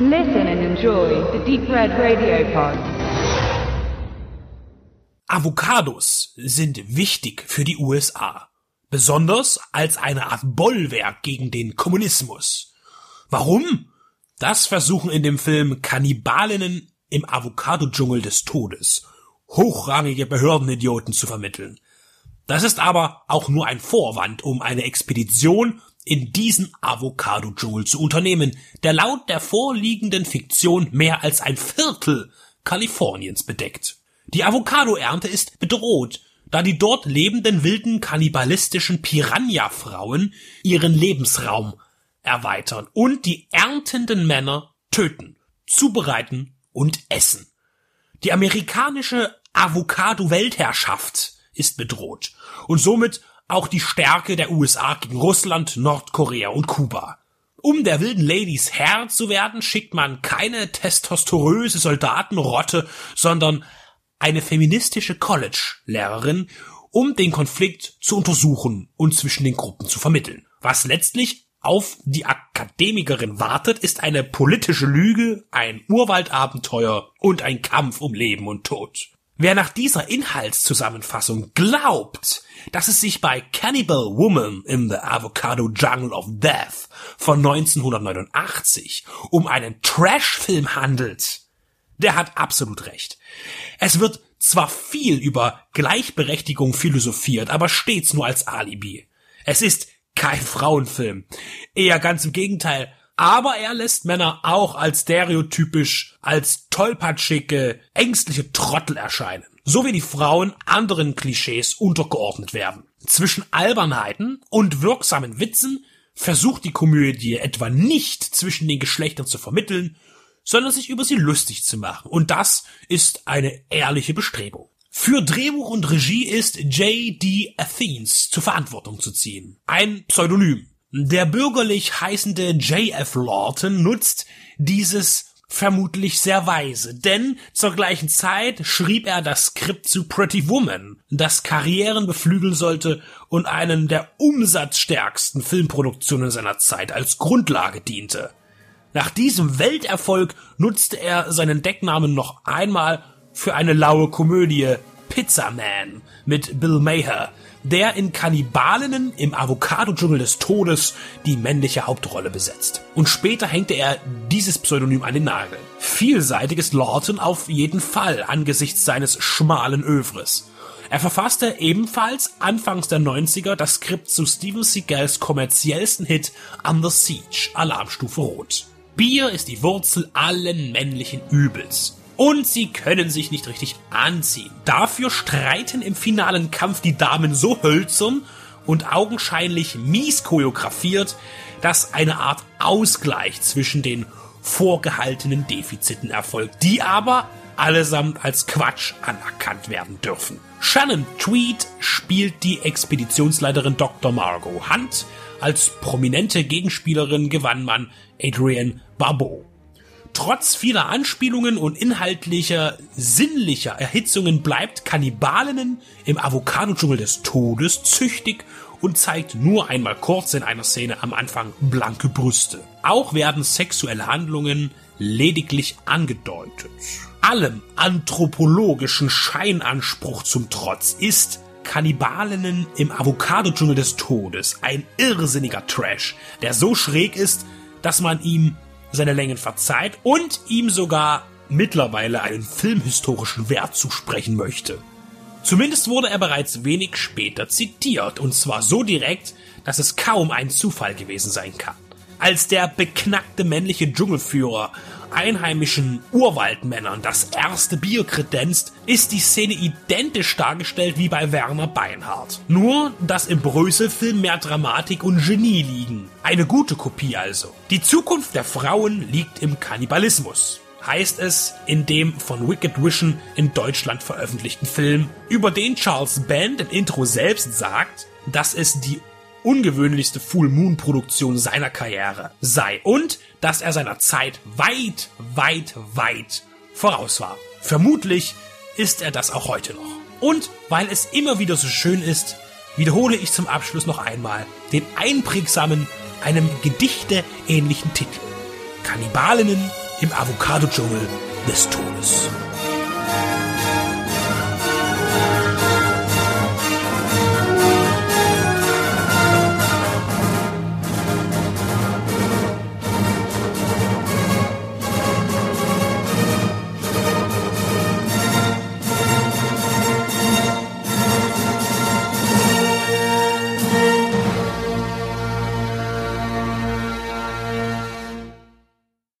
Listen and enjoy the Deep Red Radio Pod. Avocados sind wichtig für die USA, besonders als eine Art Bollwerk gegen den Kommunismus. Warum? Das versuchen in dem Film Kannibalinnen im Avocado-Dschungel des Todes hochrangige Behördenidioten zu vermitteln. Das ist aber auch nur ein Vorwand, um eine Expedition in diesen Avocado-Dschungel zu unternehmen, der laut der vorliegenden Fiktion mehr als ein Viertel Kaliforniens bedeckt. Die Avocado-Ernte ist bedroht, da die dort lebenden wilden kannibalistischen Piranha-Frauen ihren Lebensraum erweitern und die erntenden Männer töten, zubereiten und essen. Die amerikanische Avocado-Weltherrschaft ist bedroht und somit auch die Stärke der USA gegen Russland, Nordkorea und Kuba. Um der wilden Ladies Herr zu werden, schickt man keine testosteröse Soldatenrotte, sondern eine feministische College-Lehrerin, um den Konflikt zu untersuchen und zwischen den Gruppen zu vermitteln. Was letztlich auf die Akademikerin wartet, ist eine politische Lüge, ein Urwaldabenteuer und ein Kampf um Leben und Tod. Wer nach dieser Inhaltszusammenfassung glaubt, dass es sich bei Cannibal Woman in the Avocado Jungle of Death von 1989 um einen Trashfilm handelt, der hat absolut recht. Es wird zwar viel über Gleichberechtigung philosophiert, aber stets nur als Alibi. Es ist kein Frauenfilm. Eher ganz im Gegenteil. Aber er lässt Männer auch als stereotypisch, als tollpatschige, ängstliche Trottel erscheinen. So wie die Frauen anderen Klischees untergeordnet werden. Zwischen Albernheiten und wirksamen Witzen versucht die Komödie etwa nicht zwischen den Geschlechtern zu vermitteln, sondern sich über sie lustig zu machen. Und das ist eine ehrliche Bestrebung. Für Drehbuch und Regie ist J.D. Athens zur Verantwortung zu ziehen. Ein Pseudonym. Der bürgerlich heißende J.F. Lawton nutzt dieses vermutlich sehr weise, denn zur gleichen Zeit schrieb er das Skript zu Pretty Woman, das Karrieren beflügeln sollte und einen der umsatzstärksten Filmproduktionen seiner Zeit als Grundlage diente. Nach diesem Welterfolg nutzte er seinen Decknamen noch einmal für eine laue Komödie Pizza Man mit Bill Maher, der in Kannibalinnen im Avocado-Dschungel des Todes die männliche Hauptrolle besetzt. Und später hängte er dieses Pseudonym an den Nagel. Vielseitig ist Lawton auf jeden Fall angesichts seines schmalen Övres. Er verfasste ebenfalls anfangs der 90er das Skript zu Steven Seagals kommerziellsten Hit Under Siege, Alarmstufe Rot. Bier ist die Wurzel allen männlichen Übels. Und sie können sich nicht richtig anziehen. Dafür streiten im finalen Kampf die Damen so hölzern und augenscheinlich mies choreografiert, dass eine Art Ausgleich zwischen den vorgehaltenen Defiziten erfolgt, die aber allesamt als Quatsch anerkannt werden dürfen. Shannon Tweed spielt die Expeditionsleiterin Dr. Margot Hunt. Als prominente Gegenspielerin gewann man Adrienne Barbeau. Trotz vieler Anspielungen und inhaltlicher, sinnlicher Erhitzungen bleibt Kannibalinnen im Avocado-Dschungel des Todes züchtig und zeigt nur einmal kurz in einer Szene am Anfang blanke Brüste. Auch werden sexuelle Handlungen lediglich angedeutet. Allem anthropologischen Scheinanspruch zum Trotz ist Kannibalinnen im Avocado-Dschungel des Todes ein irrsinniger Trash, der so schräg ist, dass man ihm seine Längen verzeiht und ihm sogar mittlerweile einen filmhistorischen Wert zusprechen möchte. Zumindest wurde er bereits wenig später zitiert, und zwar so direkt, dass es kaum ein Zufall gewesen sein kann. Als der beknackte männliche Dschungelführer einheimischen Urwaldmännern das erste Bier kredenzt, ist die Szene identisch dargestellt wie bei Werner Beinhardt. Nur, dass im Brösel-Film mehr Dramatik und Genie liegen. Eine gute Kopie also. Die Zukunft der Frauen liegt im Kannibalismus heißt es in dem von Wicked Vision in Deutschland veröffentlichten Film, über den Charles Band im Intro selbst sagt, dass es die ungewöhnlichste Full Moon Produktion seiner Karriere sei und dass er seiner Zeit weit, weit, weit voraus war. Vermutlich ist er das auch heute noch. Und weil es immer wieder so schön ist, wiederhole ich zum Abschluss noch einmal den einprägsamen, einem Gedichte ähnlichen Titel. Kannibalinnen im Avocado-Dschungel des Todes.